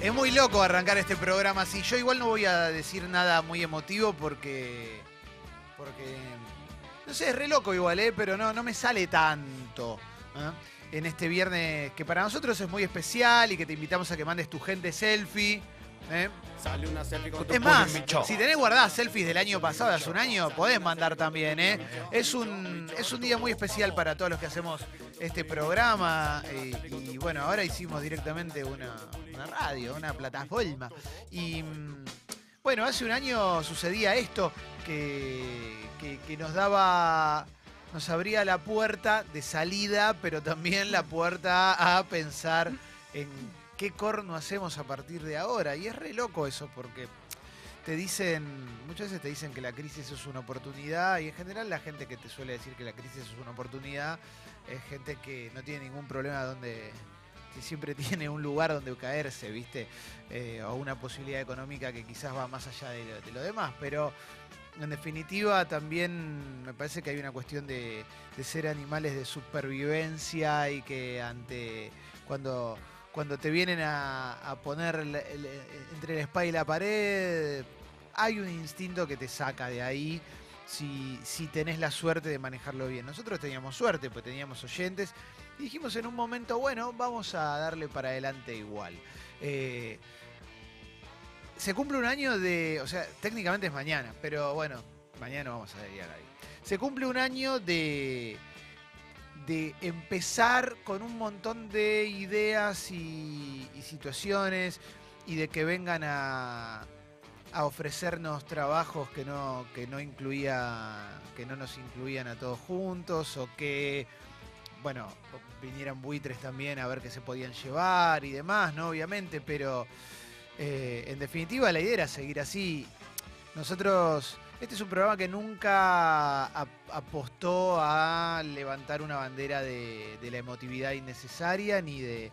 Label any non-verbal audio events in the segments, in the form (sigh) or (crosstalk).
Es muy loco arrancar este programa así. Yo igual no voy a decir nada muy emotivo porque. Porque. No sé, es re loco igual, ¿eh? Pero no, no me sale tanto. ¿eh? En este viernes que para nosotros es muy especial y que te invitamos a que mandes tu gente selfie. ¿Eh? Sale una selfie con tu Es más, Micho. si tenés guardadas selfies del año pasado, hace un año, podés mandar también, ¿eh? Es un, es un día muy especial para todos los que hacemos este programa. eh, y bueno, ahora hicimos directamente una, una radio, una plataforma. Y mm, bueno, hace un año sucedía esto que, que- que nos daba. Nos abría la puerta de salida, pero también la puerta a pensar en qué corno hacemos a partir de ahora. Y es re loco eso, porque te dicen, muchas veces te dicen que la crisis es una oportunidad, y en general la gente que te suele decir que la crisis es una oportunidad es gente que no tiene ningún problema donde siempre (laughs) tiene un lugar donde caerse, ¿viste? Eh, o una posibilidad económica que quizás va más allá de lo, de lo demás, pero en definitiva también me parece que hay una cuestión de ser animales de supervivencia y que ante cuando cuando te vienen a, poner el- el- entre y la pared, hay un instinto que te saca de ahí si, si tenés la suerte de manejarlo bien. Nosotros teníamos suerte, pues teníamos oyentes y dijimos en un momento, bueno, vamos a darle para adelante igual. Eh, se cumple un año de, o sea, técnicamente es mañana, pero bueno, mañana vamos a dedicar ahí. Se cumple un año de, de empezar con un montón de ideas y, situaciones y de que vengan a, a ofrecernos trabajos que no, que no incluía, que no nos incluían a todos juntos o que bueno, vinieran buitres también a ver qué se podían llevar y demás, ¿no? Obviamente, pero eh, en definitiva la idea era seguir así. Nosotros, este es un programa que nunca ap- apostó a levantar una bandera de, la emotividad innecesaria ni de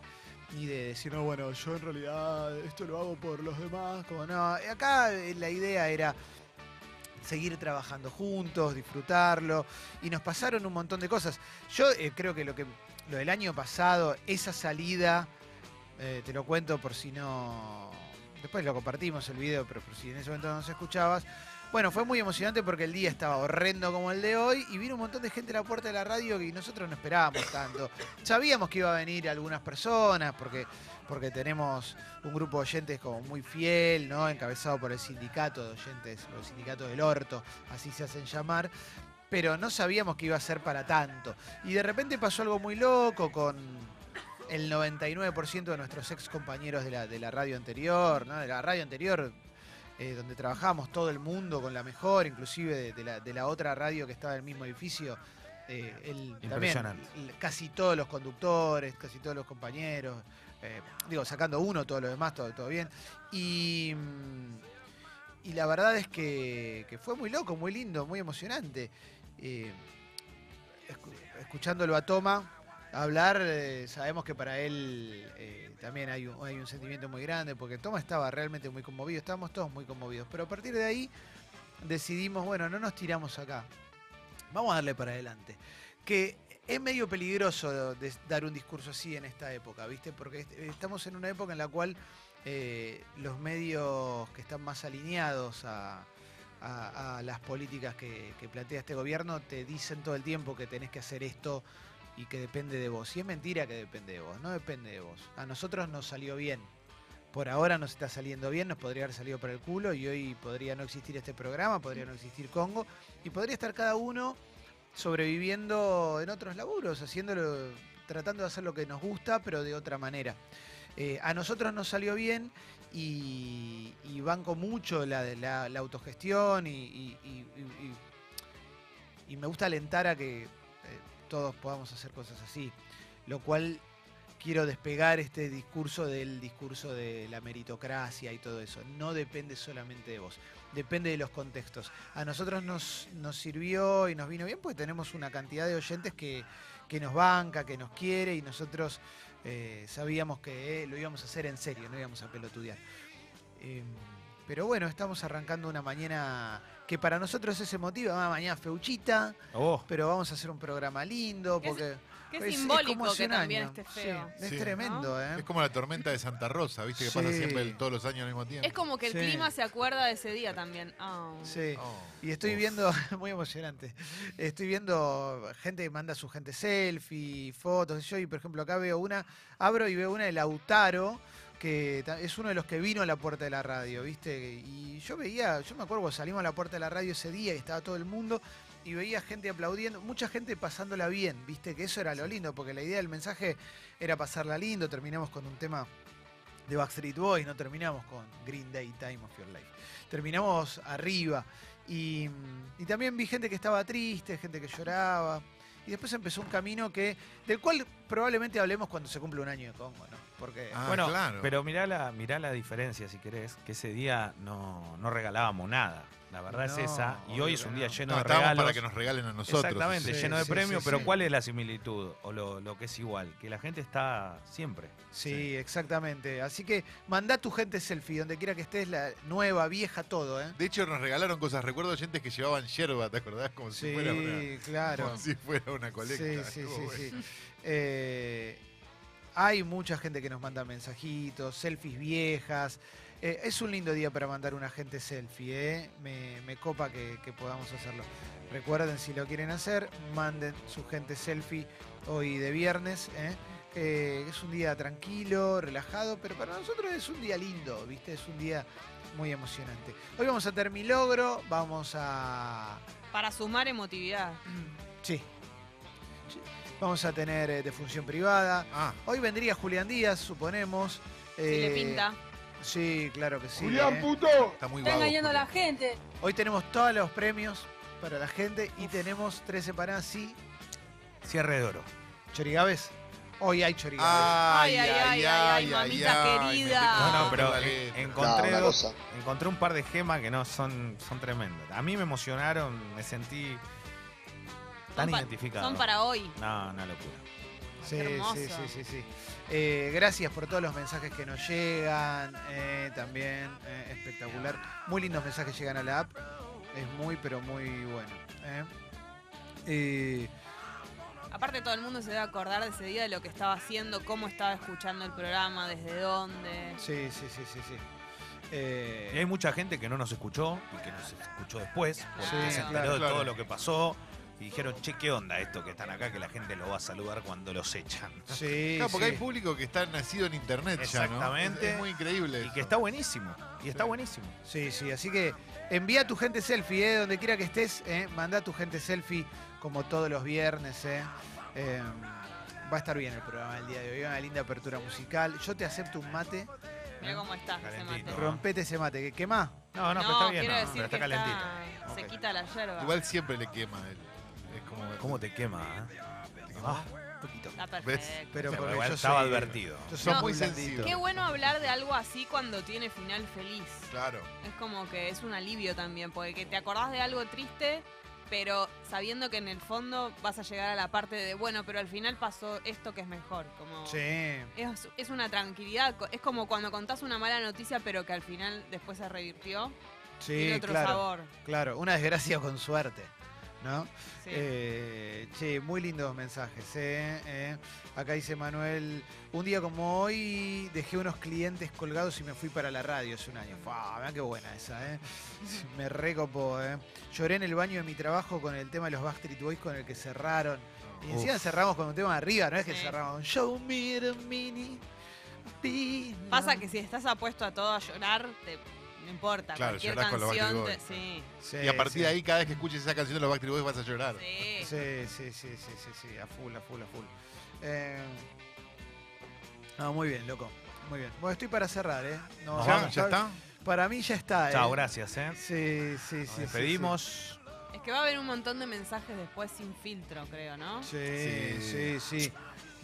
ni de decir, no, bueno, yo en realidad esto lo hago por los demás, como no. Acá la idea era seguir trabajando juntos, disfrutarlo, y nos pasaron un montón de cosas. Yo eh, creo que lo que lo del año pasado, esa salida, eh, te lo cuento por si no. Después lo compartimos el video, pero por si en ese momento no nos escuchabas. Bueno, fue muy emocionante porque el día estaba horrendo como el de hoy y vino un montón de gente a la puerta de la radio y nosotros no esperábamos tanto. Sabíamos que iba a venir algunas personas porque, porque tenemos un grupo de oyentes como muy fiel, ¿no? Encabezado por el sindicato de oyentes, por el sindicato del orto, así se hacen llamar. Pero no sabíamos que iba a ser para tanto. Y de repente pasó algo muy loco con el 99% de nuestros ex compañeros de la, de la radio anterior, ¿no? De la radio anterior, eh, donde trabajamos todo el mundo con la mejor, inclusive de, de la, de la otra radio que estaba en el mismo edificio. eh, el- también, Impresionante. l- casi todos los conductores, casi todos los compañeros, eh, digo, sacando uno, todo lo demás, todo, todo bien. Y, mm, y la verdad es que, que fue muy loco, muy lindo, muy emocionante. Eh, escu- escuchándolo a Toma hablar, eh, sabemos que para él eh, también hay un, hay un sentimiento muy grande, porque Toma estaba realmente muy conmovido, estábamos todos muy conmovidos. Pero a partir de ahí decidimos, bueno, no nos tiramos acá, vamos a darle para adelante. Que es medio peligroso dar un discurso así en esta época, ¿viste? Porque est- estamos en una época en la cual eh, los medios que están más alineados a las políticas que, que plantea este gobierno te dicen todo el tiempo que tenés que hacer esto y que depende de vos. Y es mentira que depende de vos, no depende de vos. A nosotros nos salió bien. Por ahora nos está saliendo bien, nos podría haber salido por el culo y hoy podría no existir este programa, podría no existir Congo y podría estar cada uno sobreviviendo en otros laburos, haciéndolo, tratando de hacer lo que nos gusta, pero de otra manera. Eh, a nosotros nos salió bien y, y banco mucho la, autogestión y, me gusta alentar a que todos podamos hacer cosas así, lo cual quiero despegar este discurso del discurso de la meritocracia y todo eso. No depende solamente de vos, depende de los contextos. A nosotros nos, nos sirvió y nos vino bien porque tenemos una cantidad de oyentes que, que nos banca, que nos quiere y nosotros eh, sabíamos que eh, lo íbamos a hacer en serio, no íbamos a pelotudear. Eh, pero bueno, estamos arrancando una mañana que para nosotros es emotiva. Ah, mañana feuchita, Oh, pero vamos a hacer un programa lindo Es- porque Qué es- es simbólico que un también esté feo. Sí, es Sí. tremendo, ¿eh? Es como la tormenta de Santa Rosa, ¿viste? Que pasa siempre el- todos los años al mismo tiempo. Es como que el Sí. clima se acuerda de ese día también. Ah. Sí. Oh. Y estoy Uf. viendo, (laughs) muy emocionante, estoy viendo gente que manda su gente selfie, fotos, yo, y por ejemplo acá veo una, abro y veo una de Lautaro, que es uno de los que vino a la puerta de la radio, ¿viste? Y yo veía, yo me acuerdo salimos a la puerta de la radio ese día y estaba todo el mundo, y veía gente aplaudiendo, mucha gente pasándola bien, ¿viste? Que eso era lo lindo, porque la idea del mensaje era pasarla lindo, terminamos con un tema de Backstreet Boys, no terminamos con Green Day, Time of Your Life. Terminamos arriba. Y, y también vi gente que estaba triste, gente que lloraba. Y después empezó un camino que del cual probablemente hablemos cuando se cumple un año de Congo, ¿no? Porque Ah, bueno, claro. pero mirá la, mirá la diferencia, si querés, que ese día no, no regalábamos nada. La verdad No, es esa. Y hoy es un día no. lleno No, de estábamos regalos. para que nos regalen a nosotros. Exactamente, Sí, lleno de sí, premios, sí, pero sí. ¿cuál es la similitud? O lo, lo que es igual, que la gente está siempre. sí, exactamente. Así que mandá tu gente selfie, donde quiera que estés, la nueva, vieja, todo, ¿eh? De hecho, nos regalaron cosas. Recuerdo oyentes que llevaban yerba, ¿te acordás? Como si Sí, fuera una, claro. como si fuera una colecta. Sí, sí, sí. Eh, hay mucha gente que nos manda mensajitos, selfies viejas. Eh, es un lindo día para mandar una gente selfie, ¿eh? me, me copa que, que podamos hacerlo. Recuerden, si lo quieren hacer, manden su gente selfie hoy de viernes. es un día tranquilo, relajado, pero para nosotros es un día lindo, ¿viste? Es un día muy emocionante. Hoy vamos a tener mi logro, vamos a... Para sumar emotividad. Sí. Vamos a tener eh, de función privada. Ah, Hoy vendría Julián Díaz, suponemos. Si le Eh, pinta. Sí, claro que sí. Julián, eh. puto. está muy Está vago. engañando a la gente. Hoy tenemos todos los premios para la gente y tenemos tres empanadas y Cierre de oro. chorigaves. Hoy hay chorigaves. Ay, ay, ay, ay, ay, mamita querida. No, no, pero encontré, No, dos- encontré un par de gemas que no son, son tremendas. A mí me emocionaron, me sentí tan Son identificado. Son para hoy. No, una locura. sí, sí, sí, sí, sí. Eh, gracias por todos los mensajes que nos llegan. eh, también eh, espectacular. Muy lindos mensajes llegan a la app. Es muy, pero muy bueno. eh. Eh, Aparte todo el mundo se debe acordar de ese día de lo que estaba haciendo, cómo estaba escuchando el programa, desde dónde. sí, sí, sí, sí, sí. Eh, Y hay mucha gente que no nos escuchó y que nos escuchó después, porque Sí, se enteró claro, de claro. todo lo que pasó y dijeron, che, ¿qué onda esto que están acá que la gente lo va a saludar cuando los echan? (laughs) sí, Claro, porque sí. hay público que está nacido en internet ya, ¿no? Exactamente. Es, es muy increíble. Y eso. que está buenísimo. Y está Sí. buenísimo. Sí, sí, así que envía tu gente selfie, eh, donde quiera que estés, eh, manda tu gente selfie como todos los viernes. Eh. Eh, va a estar bien el programa el día de hoy, una linda apertura musical. Yo te acepto un mate, Mira cómo está ese mate. rompete ese mate, que quema. No, no, No, pero está bien, quiero no, decir pero que está calentito. está- se quita la yerba. Igual siempre le quema. él. ¿Cómo te quema? eh? Ah, Un poquito. Está perfecto. Pero pero porque igual yo estaba soy- advertido. Yo soy No, muy sensible. Qué bueno hablar de algo así cuando tiene final feliz. Claro. Es como que es un alivio también, porque que te acordás de algo triste, pero sabiendo que en el fondo vas a llegar a la parte de, bueno, pero al final pasó esto que es mejor. Como Sí, es, es una tranquilidad, co- es como cuando contás una mala noticia, pero que al final después se revirtió. sí, tiene otro claro. sabor. Claro, una desgracia con suerte, ¿no? Sí. Eh, che, muy lindos mensajes. eh, eh. Acá dice Manuel, un día como hoy dejé unos clientes colgados y me fui para la radio hace un año. Fua, mirá qué buena esa, ¿eh? (laughs) Me recopó, ¿eh? Lloré en el baño de mi trabajo con el tema de los Backstreet Boys con el que cerraron. Y encima Uf. cerramos con un tema de arriba, no es que Sí. cerramos con Show me the mini. pina". Pasa que si estás apuesto a todo a llorar, te- no importa. Claro, cualquier canción. Te- sí, Sí, y a partir sí. de ahí, cada vez que escuches esa canción de los Backstreet Boys vas a llorar. sí. Sí, sí, sí, sí, sí, sí, a full, a full, a full. Eh, no, muy bien, loco. Muy bien. Bueno, estoy para cerrar, ¿eh? No, ¿Ya? vamos. ¿Ya está? Para mí ya está, ¿eh? Chao, gracias, ¿eh? Sí, sí, Nos sí. sí, despedimos. Es que va a haber un montón de mensajes después sin filtro, creo, ¿no? Sí, sí, sí.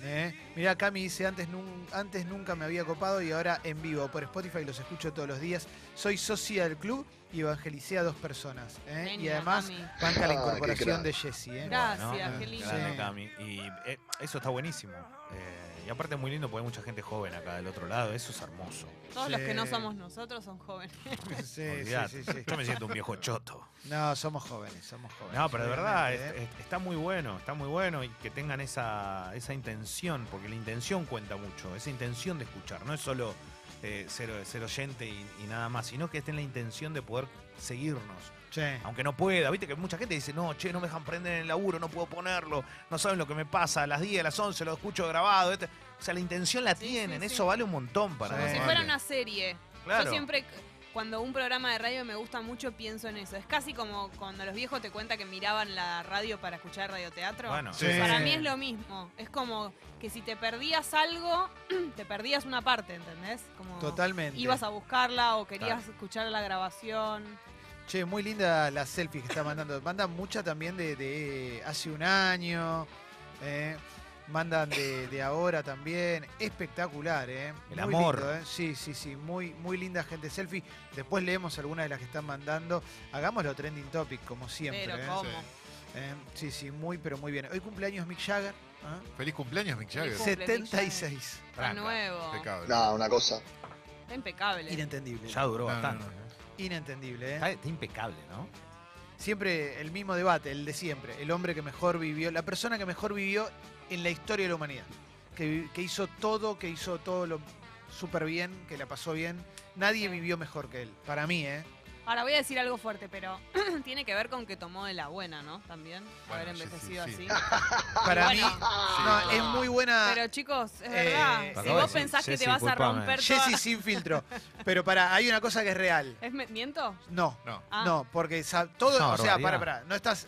Eh, Mirá, Cami dice, antes, nun- antes nunca me había copado y ahora en vivo por Spotify los escucho todos los días. Soy socia del club y evangelicé a dos personas. ¿eh? Y además Cami. banca la Ah, incorporación de Jesse. ¿eh? Gracias, Bueno, qué lindo. grande Sí. Cami. Y eh, eso está buenísimo. Eh, y aparte es muy lindo porque hay mucha gente joven acá del otro lado. Eso es hermoso. Todos los que no somos nosotros son jóvenes. (laughs) Sí, sí, Olvidate. sí, sí. Yo me siento un viejo choto. No, somos jóvenes, somos jóvenes. No, pero de verdad, obviamente, ¿eh? es- está muy bueno, está muy bueno y que tengan esa, esa intención, porque la intención cuenta mucho, esa intención de escuchar, no es solo eh, ser, ser oyente y, y nada más, sino que estén la intención de poder seguirnos, aunque no pueda, viste que mucha gente dice, no, che, no me dejan prender en el laburo, no puedo ponerlo, no saben lo que me pasa, a las 10, a las 11 lo escucho grabado, este- o sea, la intención la Sí, tienen, sí, sí. eso vale un montón para Sí. Como si fuera una serie. Claro. Yo siempre, cuando un programa de radio me gusta mucho, pienso en eso. Es casi como cuando los viejos te cuentan que miraban la radio para escuchar radioteatro. Bueno, Sí. Para mí es lo mismo. Es como que si te perdías algo, (clears throat) te perdías una parte, ¿entendés? Como Totalmente. ibas a buscarla o querías Claro. escuchar la grabación. Che, muy linda la selfie que está mandando. Mandan mucha también de, de hace un año. eh. Mandan de, de ahora también. Espectacular, ¿eh? El Muy amor. lindo, ¿eh? Sí, sí, sí. Muy, muy linda gente selfie. Después leemos algunas de las que están mandando. Hagámoslo trending topic, como siempre. Pero ¿eh? Eh, Sí, sí, muy, pero muy bien. Hoy cumpleaños Mick Jagger. ¿ah? Feliz cumpleaños, Mick Jagger. Feliz cumple, Mick 76. Está Tranca. nuevo. Impecable. No, una cosa. Está impecable. Inentendible. ya duró No, no, bastante. no. Inentendible, ¿eh? Está, está impecable, ¿no? Siempre el mismo debate, el de siempre. El hombre que mejor vivió, la persona que mejor vivió en la historia de la humanidad. Que, hizo todo, que hizo todo lo súper bien, que la pasó bien. Nadie Sí. vivió mejor que él. Para mí, ¿eh? Ahora voy a decir algo fuerte, pero (clears throat) tiene que ver con que tomó de la buena, ¿no? También haber Bueno, sí, envejecido sí, sí. así. (laughs) Para bueno. mí, no, es muy buena. Pero chicos, es Eh, verdad. Si perdón, vos pensás que te vas a romper toda... Jessy sin filtro. Pero para, hay una cosa que es real. ¿Es me- ¿Miento? No, No. Ah. no, porque sa- todo, No, o sea, barbaridad. para, para, no estás.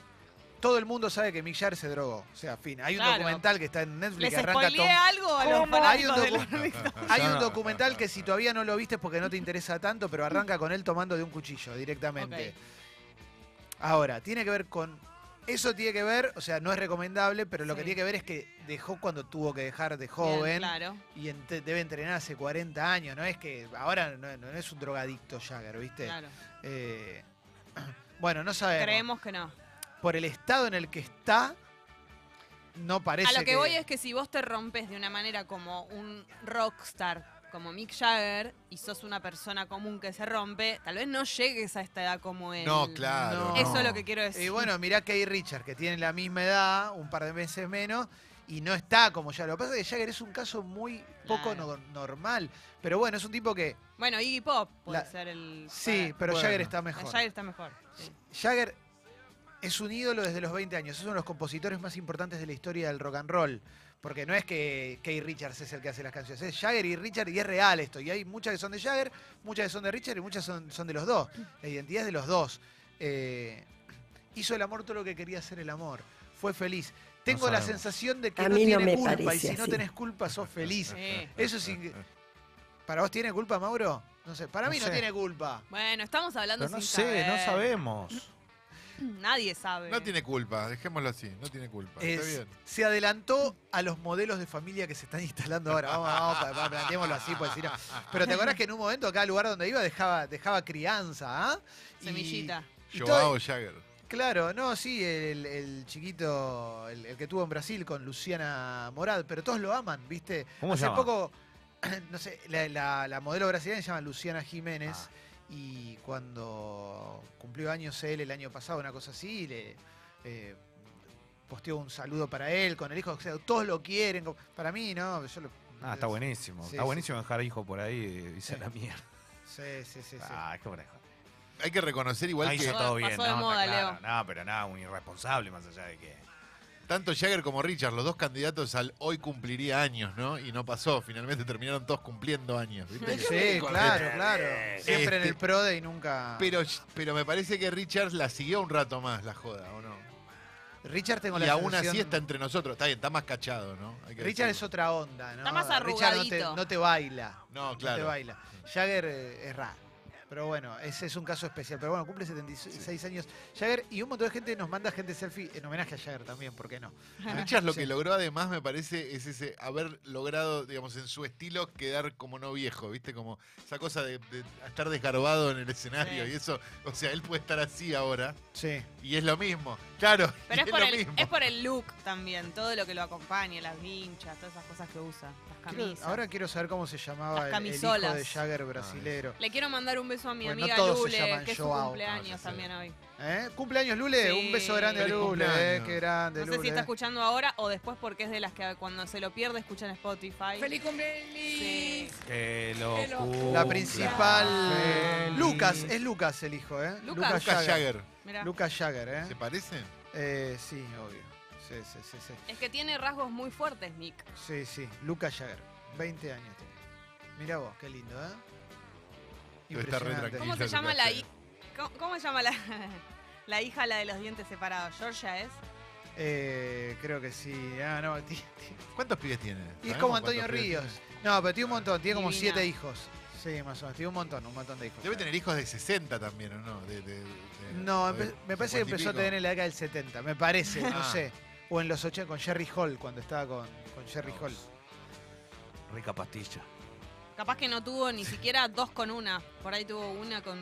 Todo el mundo sabe que Mick Jagger se drogó. O sea, fin. Hay un Claro. documental que está en Netflix ¿Les que arranca spoileé Tom. algo a los ¿Cómo? Hay un docu-? (laughs) Hay un documental que si todavía no lo viste es porque no te interesa tanto, pero arranca con él tomando de un cuchillo directamente. Ahora, tiene que ver con. Eso tiene que ver, o sea, no es recomendable, pero lo que Sí. tiene que ver es que dejó cuando tuvo que dejar de Bien, joven claro. y ent- debe entrenar hace 40 años. No es que ahora no, no es un drogadicto Jagger, ¿viste? claro. Eh, (clears throat) bueno, no sabemos. Creemos que no. Por el estado en el que está, no parece A lo que, voy es que si vos te rompes de una manera como un rockstar, como Mick Jagger, y sos una persona común que se rompe, tal vez no llegues a esta edad como él. No, claro. No. Eso es lo que quiero decir. Y bueno, mirá Kay Richard, que tiene la misma edad, un par de meses menos, y no está como ya. Lo que pasa es que Jagger es un caso muy poco Claro. no- normal. Pero bueno, es un tipo que. Bueno, Iggy Pop puede La- ser el... Sí, para- pero Bueno. Jagger está mejor. Jagger está mejor. sí. Jagger es un ídolo desde los 20 años. Es uno de los compositores más importantes de la historia del rock and roll. Porque no es que Kay Richards es el que hace las canciones, es Jagger y Richard y es real esto. Y hay muchas que son de Jagger, muchas que son de Richard y muchas son, son de los dos. La identidad es de los dos. Eh, hizo el amor todo lo que quería hacer el amor. Fue feliz. Tengo la sensación de que A no mí tiene culpa y si no tenés culpa sos feliz. Sí. Eso sí. ¿Para vos tiene culpa, Mauro? No sé, para No mí no tiene culpa. Bueno, estamos hablando Pero no sin sé, saber. no sabemos. (clears throat) Nadie sabe. No tiene culpa, dejémoslo así, no tiene culpa. Está Es- bien. se adelantó a los modelos de familia que se están instalando ahora. Vamos, vamos, pa- pa- planteémoslo así, pues, no. Pero te acordás que en un momento cada lugar donde iba dejaba, dejaba crianza, ¿ah? Y- Semillita. y Joao Jagger. claro, no, sí, el, el chiquito, el, el que tuvo en Brasil con Luciana Morad, pero todos lo aman, ¿viste? ¿Cómo se Hace llama? poco, (clears throat) no sé, la, la- la modelo brasileña se llama Luciana Jiménez. Ah. Y cuando cumplió años él el año pasado, una cosa así, le eh, posteó un saludo para él con el hijo. O sea, todos lo quieren. Para mí, ¿no? Yo lo- Ah, está buenísimo. Sí, está sí. buenísimo dejar hijo por ahí y Sí. la mierda. Sí, sí, sí. sí. Ah, qué bueno. Hay que reconocer igual Ahí que hizo todo Pasó bien, de ¿no? moda, Está claro. Leo. No, pero nada, un irresponsable más allá de que. Tanto Jagger como Richard, los dos candidatos al hoy cumpliría años, ¿no? Y no pasó, finalmente terminaron todos cumpliendo años. ¿viste? Sí, claro, claro. Siempre en Este- el PRODE y nunca. Pero, pero me parece que Richard la siguió un rato más, la joda, ¿o no? Richard tengo Y la aún así está entre nosotros. Está bien, está más cachado, ¿no? Hay que Richard es otra onda, ¿no? Está más Richard no te, arrugadito. no te baila. No, No te claro. baila. Jagger eh, es raro. Pero bueno, ese es un caso especial. Pero bueno, cumple 76 años Jagger y un montón de gente nos manda gente selfie en homenaje a Jagger también, ¿por qué no? Richard lo Sí. que logró además me parece es ese haber logrado, digamos, en su estilo quedar como no viejo, ¿viste? Como esa cosa de, de estar desgarbado en el escenario Sí. y eso, o sea, él puede estar así ahora Sí. y es lo mismo. Claro, Pero es por, lo el, mismo. es por el look también, todo lo que lo acompaña, las vinchas, todas esas cosas que usa, las Quiero- camisas. ahora quiero saber cómo se llamaba Las el, el hijo de Jagger brasilero. Le quiero mandar un beso a mi Bueno, no amiga todos se Lule, llaman que es su Joao. No, cumpleaños sé. también hoy. ¿Eh? ¿Cumpleaños Lule? Sí. Un beso grande a Lule, eh, qué grande No sé Lule. si está escuchando ahora o después porque es de las que cuando se lo pierde escuchan Spotify. ¡Feliz cumpleaños! Sí. Que lo La principal. feliz. Lucas, es Lucas el hijo, ¿eh? Lucas. Lucas Jagger, Mira, Lucas Jagger, ¿eh? ¿se parece? Eh, Sí, obvio. Sí, sí, sí, sí. es que tiene rasgos muy fuertes, Nick. Sí, sí. Lucas Jagger. 20 años tiene. Mira vos, qué lindo, ¿eh? Re Impresionante. ¿Cómo se llama la Jagger. hi- ¿Cómo, cómo se llama la, (laughs) la hija, la de los dientes separados? ¿Georgia es? Eh, creo que sí. Ah, no. ti- ti- ¿Cuántos pibes tiene? Y es ¿Sabemos como cuántos Antonio pibes Ríos. tiene? No, pero tiene un montón. Tiene como Divina. siete hijos. Sí, más o menos. Tiene un montón, un montón de hijos. Debe tener hijos de 60 también, ¿o no? De- de- de- No, de empe- me parece que 50 y empezó a pico. tener en la década del 70. Me parece, no Ah. sé. O en los 80 con Jerry Hall, cuando estaba con, con Jerry Hall. Rica pastilla. Capaz que no tuvo ni siquiera dos con una. Por ahí tuvo una con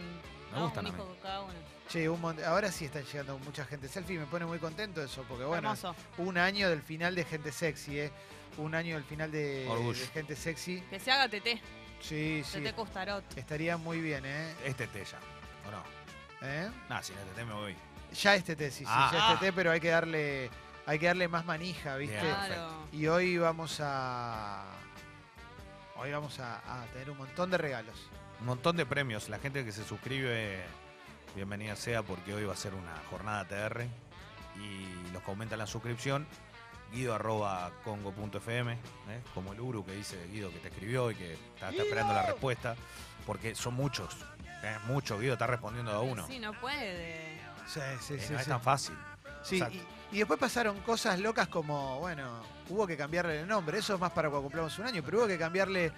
no, gustan un a hijo con cada una. Che, un mont- ahora sí están llegando mucha gente selfie. Me pone muy contento eso, porque bueno, Hermoso. un año del final de gente sexy, ¿eh? Un año del final de, Orgullo. de gente sexy. Que se haga TT. Sí, sí. TT Costarot. Estaría muy bien, ¿eh? Este té ya. ¿O no? ¿Eh? Nah, sin este té me voy. Ya este té, sí, sí, Ah. ya este té, pero hay que darle, hay que darle más manija, ¿viste? Bien. Claro. Y hoy vamos a. Hoy vamos a, a tener un montón de regalos. Un montón de premios. La gente que se suscribe, bienvenida sea porque hoy va a ser una jornada TR. Y los que aumentan la suscripción, guido arroba congo.fm, ¿eh? como el Uru que dice Guido que te escribió y que está, está esperando la respuesta. Porque son muchos. ¿eh? Muchos, Guido está respondiendo a uno. Sí, no puede. Sí, sí, Eh, sí. no es tan fácil. Sí, y, y después pasaron cosas locas como, bueno, hubo que cambiarle el nombre. Eso es más para cuando cumplamos un año, pero hubo que cambiarle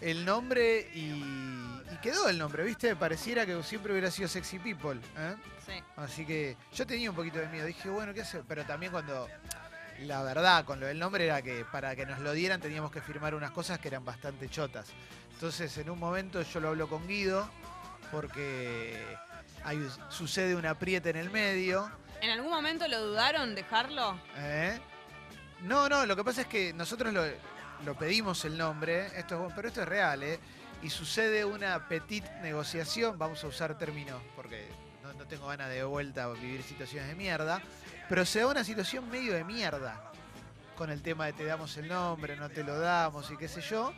el nombre y, y quedó el nombre, ¿viste? Pareciera que siempre hubiera sido Sexy People. ¿eh? Sí. Así que yo tenía un poquito de miedo. Dije, bueno, ¿qué hacer? Pero también cuando. La verdad, con lo del nombre era que para que nos lo dieran teníamos que firmar unas cosas que eran bastante chotas. Entonces, en un momento yo lo hablo con Guido, porque hay, sucede un apriete en el medio. ¿En algún momento lo dudaron dejarlo? ¿eh? No, no, lo que pasa es que nosotros lo, pedimos el nombre, esto es- pero esto es real, ¿eh? Y sucede una petit negociación, vamos a usar términos porque no, no tengo ganas de vuelta a vivir situaciones de mierda, pero se da una situación medio de mierda con el tema de te damos el nombre, no te lo damos y qué sé yo.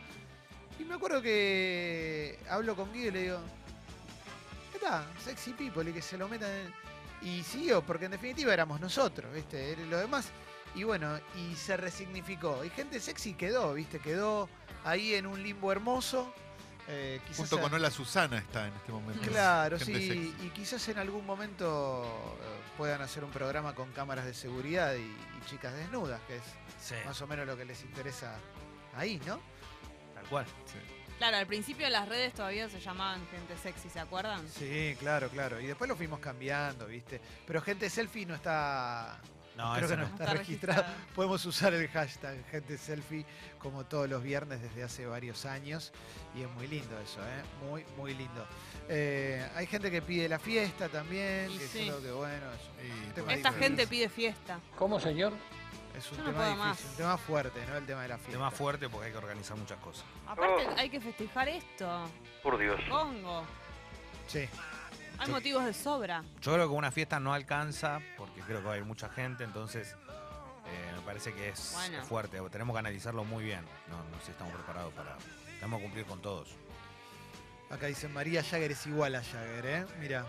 Y me acuerdo que hablo con Guido y le digo, ¿qué tal? Sexy people y que se lo metan en... Y siguió, porque en definitiva éramos nosotros, ¿viste? Era Lo demás y bueno, y se resignificó. Y gente sexy quedó, ¿viste? Quedó ahí en un limbo hermoso. eh, Junto a- con Hola Susana está en este momento. Claro, Gente sí. sexy. Y quizás en algún momento eh, puedan hacer un programa con cámaras de seguridad y, y chicas desnudas, que es Sí, más o menos lo que les interesa ahí, ¿no? tal cual. Claro, al principio las redes todavía se llamaban gente sexy, ¿se acuerdan? Sí, claro, claro. Y después lo fuimos cambiando, ¿viste? Pero gente selfie no está. No, creo ese que no no. está, registrado. Podemos usar el hashtag gente selfie como todos los viernes desde hace varios años y es muy lindo eso, ¿eh? Muy, muy lindo. Eh, hay gente que pide la fiesta también, Y que sí. creo que bueno, es un Y tema Esta gente pide fiesta. ¿Cómo, señor? Es un Yo no tema puedo difícil, más. un tema fuerte, ¿no? El tema de la fiesta. Tema fuerte porque hay que organizar muchas cosas. Aparte hay que festejar esto. Por Dios. Congo. Sí. Hay Yo- motivos de sobra. Yo creo que una fiesta no alcanza porque creo que va a haber mucha gente, entonces eh, me parece que es, Bueno. es fuerte. Tenemos que analizarlo muy bien. No, no sé si estamos preparados para. Tenemos que cumplir con todos. Acá dicen María Jagger es igual a Jagger, ¿eh? Mira,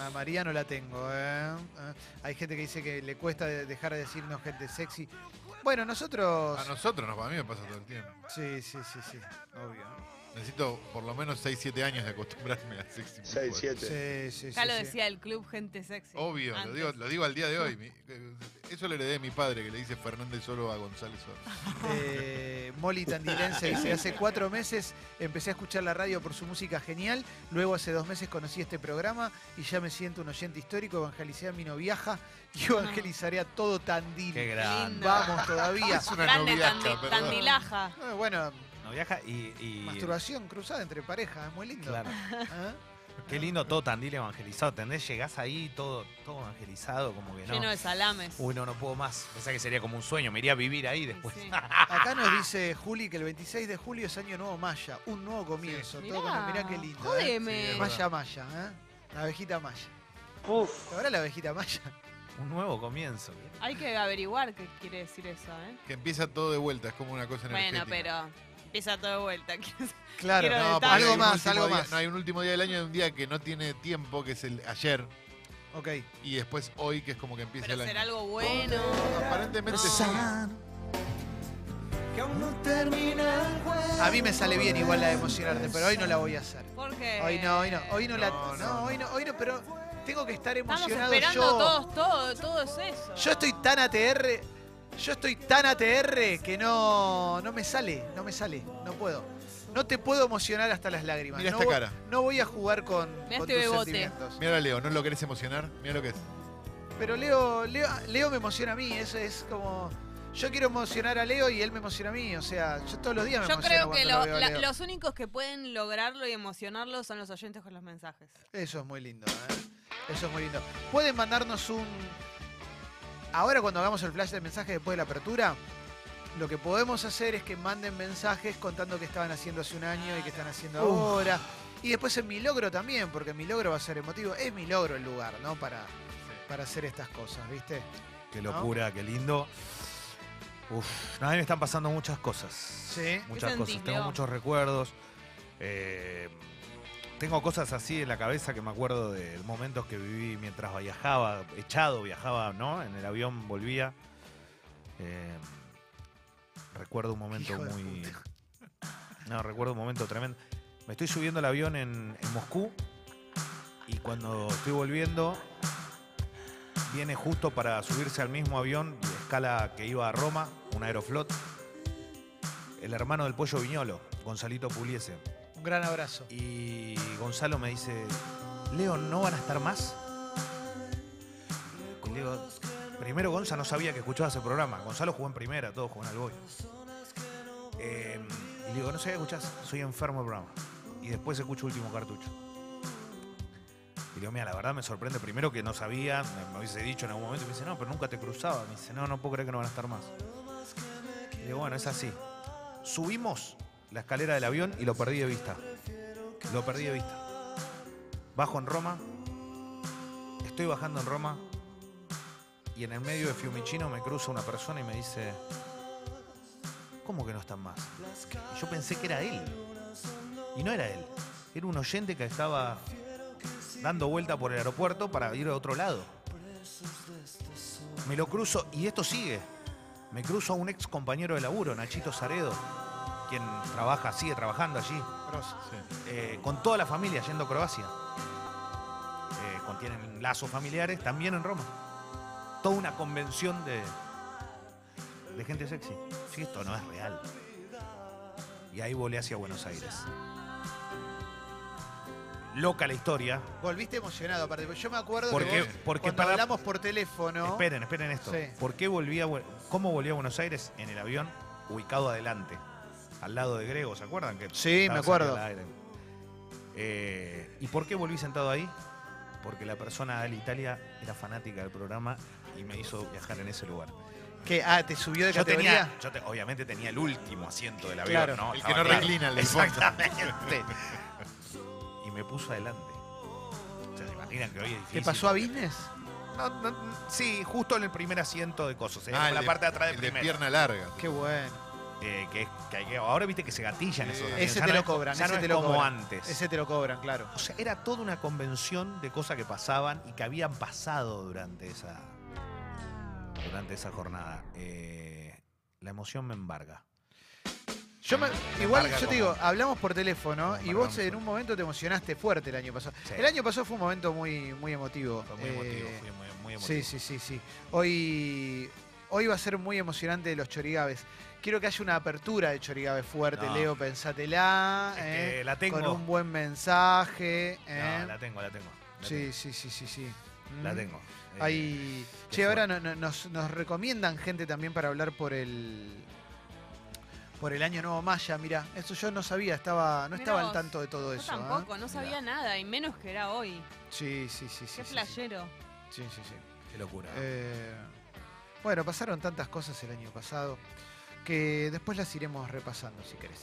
a María no la tengo, ¿eh? Eh, Hay gente que dice que le cuesta de- dejar de decirnos gente sexy. Bueno, nosotros... A nosotros, no, a mí me pasa todo el tiempo. Sí, sí, sí, sí, obvio. Necesito por lo menos 6, 7 años de acostumbrarme a Sexy People. 6, 7. Sí, sí, Ya sí, lo sí. decía el club Gente Sexy. Obvio, lo digo, lo digo al día de hoy. Mi- eh, Eso lo heredé de mi padre, que le dice Fernández solo a González solo. Eh, Molly Tandilense dice, hace cuatro meses empecé a escuchar la radio por su música genial, luego hace dos meses conocí este programa y ya me siento un oyente histórico, evangelicé a mi noviaja y evangelizaré a todo Tandil. Qué. Vamos todavía. (laughs) Es una Grande perdón. tandilaja. Eh, Bueno, No viaja y. y- masturbación cruzada entre parejas, es muy lindo. Claro. (laughs) ¿Ah? Qué lindo todo Tandil evangelizado. ¿Entendés? Llegás ahí todo, todo evangelizado, como que no. Lleno de salames. Uy, no, no puedo más. Pensá que sería como un sueño. Me iría a vivir ahí después. Sí. (laughs) Acá nos dice Juli que el 26 de julio es Año Nuevo Maya, un nuevo comienzo. Sí. Todo con el- Mirá, qué lindo. ¿eh? Jódeme. Sí, Maya Maya, ¿eh? La abejita Maya. Uf. ¿Ahora la abejita Maya? Un nuevo comienzo. Hay que averiguar qué quiere decir eso, ¿eh? Que empieza todo de vuelta, es como una cosa energética. Bueno, pero empieza todo de vuelta. (laughs) Claro, Quiero no, detalles. algo más, algo día- más. No, hay un último día del año, un día que no tiene tiempo, que es el ayer, Ok. y después hoy, que es como que empieza Pero el será año. algo bueno. Aparentemente No. sí. A mí me sale bien igual la de emocionarte, pero hoy no la voy a hacer. Porque Hoy no, hoy no, hoy no la. No, No, no, hoy no, hoy no, pero tengo que estar Estamos emocionado esperando yo. todos, todo, todo es eso. Yo estoy tan ATR, yo estoy tan ATR que no, no me sale, no me sale, no puedo. No te puedo emocionar hasta las lágrimas. Mira no, esta cara. No voy a jugar con, Mirá con este tus bebote. sentimientos. Mira, Leo, ¿no lo querés emocionar? Mira lo que es. Pero Leo, Leo, Leo me emociona a mí, eso es como. Yo quiero emocionar a Leo y él me emociona a mí. O sea, yo todos los días me Yo emociono creo que cuando lo- veo a la- Leo. los únicos que pueden lograrlo y emocionarlo son los oyentes con los mensajes. Eso es muy lindo, ¿eh? Eso es muy lindo. Pueden mandarnos un. Ahora, cuando hagamos el flash de mensaje después de la apertura, lo que podemos hacer es que manden mensajes contando qué estaban haciendo hace un año y qué están haciendo ahora. Y después en mi logro también, porque mi logro va a ser emotivo. Es mi logro el lugar, ¿no? Para, para hacer estas cosas, ¿viste? Qué ¿No? locura, qué lindo. Uf, a mí me están pasando muchas cosas. Sí. Muchas ¿Qué cosas. sentís, Tengo muchos recuerdos. Eh, tengo cosas así en la cabeza que me acuerdo de momentos que viví mientras viajaba, echado, viajaba, ¿no? En el avión volvía. Eh, recuerdo un momento Hijo muy. No, recuerdo un momento tremendo. Me estoy subiendo al avión en, en Moscú y cuando estoy volviendo viene justo para subirse al mismo avión de escala que iba a Roma, un Aeroflot, el hermano del pollo Viñolo, Gonzalito Puliese. Un gran abrazo. Y Gonzalo me dice, Leo, ¿no van a estar más? Y digo, primero Gonza no sabía que escuchaba ese programa. Gonzalo jugó en primera, todos jugaban al boy. Eh, y le digo, no sé qué escuchás, soy enfermo del programa. Y después escucho último cartucho. Y digo, mira, la verdad me sorprende primero que no sabía, me, me hubiese dicho en algún momento, y me dice, no, pero nunca te cruzaba. Me dice, no, no puedo creer que no van a estar más. Y digo, bueno, es así. Subimos la escalera del avión y lo perdí de vista. Lo perdí de vista. Bajo en Roma. Estoy bajando en Roma. Y en el medio de Fiumicino me cruza una persona y me dice, ¿cómo que no están más? Y yo pensé que era él. Y no era él. Era un oyente que estaba dando vuelta por el aeropuerto para ir a otro lado. Me lo cruzo y esto sigue. Me cruzo a un ex compañero de laburo, Nachito Zaredo, quien trabaja, sigue trabajando allí, Eh, con toda la familia yendo a Croacia. Eh, contienen lazos familiares también en Roma. Toda una convención de, de gente sexy. Sí, esto no es real. Y ahí volé hacia Buenos Aires. Loca la historia. Volviste emocionado, aparte. Yo me acuerdo Porque, que vos, porque cuando para, hablamos por teléfono. Esperen, esperen esto. Sí. ¿Por qué volví a, ¿Cómo volví a Buenos Aires en el avión ubicado adelante? Al lado de Grego, ¿se acuerdan? Que Sí, me acuerdo. Eh, ¿Y por qué volví sentado ahí? Porque la persona de Italia era fanática del programa y me hizo viajar en ese lugar. que Ah, te subió de Yo categoría. tenía, yo te- obviamente tenía el último asiento del avión, Claro. ¿no? El que no claro. reclina el. Exactamente. y me puso adelante. O sea, ¿Se imaginan que hoy es ¿Te difícil? pasó a business? No, no, no, sí, justo en el primer asiento de cosas. ¿eh? Ah, el la de- parte de atrás de el de pierna larga. Qué bueno. Eh, que, que hay que- ahora viste que se gatillan esos Ese aviones. Ese Ya te no lo es- cobran, ya ese no te es lo como cobran. antes. Ese te lo cobran, claro. O sea, era toda una convención de cosas que pasaban y que habían pasado durante esa, durante esa jornada. Eh, la emoción me embarga. Yo me- igual, yo te digo, hablamos por teléfono y vos en un momento te emocionaste fuerte el año pasado. Sí. El año pasado fue un momento muy, muy emotivo. Fue muy emotivo, Eh, fue muy, muy emotivo. Sí, sí, sí, sí. Hoy, hoy va a ser muy emocionante los chorigabes. Quiero que haya una apertura de chorigabes fuerte, No. Leo, pensátela. Es eh, la tengo. Con un buen mensaje. eh. No, la tengo, la tengo. La sí, tengo. sí, sí, sí, sí. La Mm. tengo. Eh, Hay... qué Che, ahora no- no- nos, nos recomiendan gente también para hablar por el por el año nuevo Maya, mira, eso yo no sabía, estaba, no Mirá estaba al tanto de todo Yo eso. tampoco, no sabía nada, y menos que era hoy. Sí, sí, sí, sí. Qué sí, sí. Sí, sí, sí. Qué locura. Eh, bueno, pasaron tantas cosas el año pasado que después las iremos repasando si querés.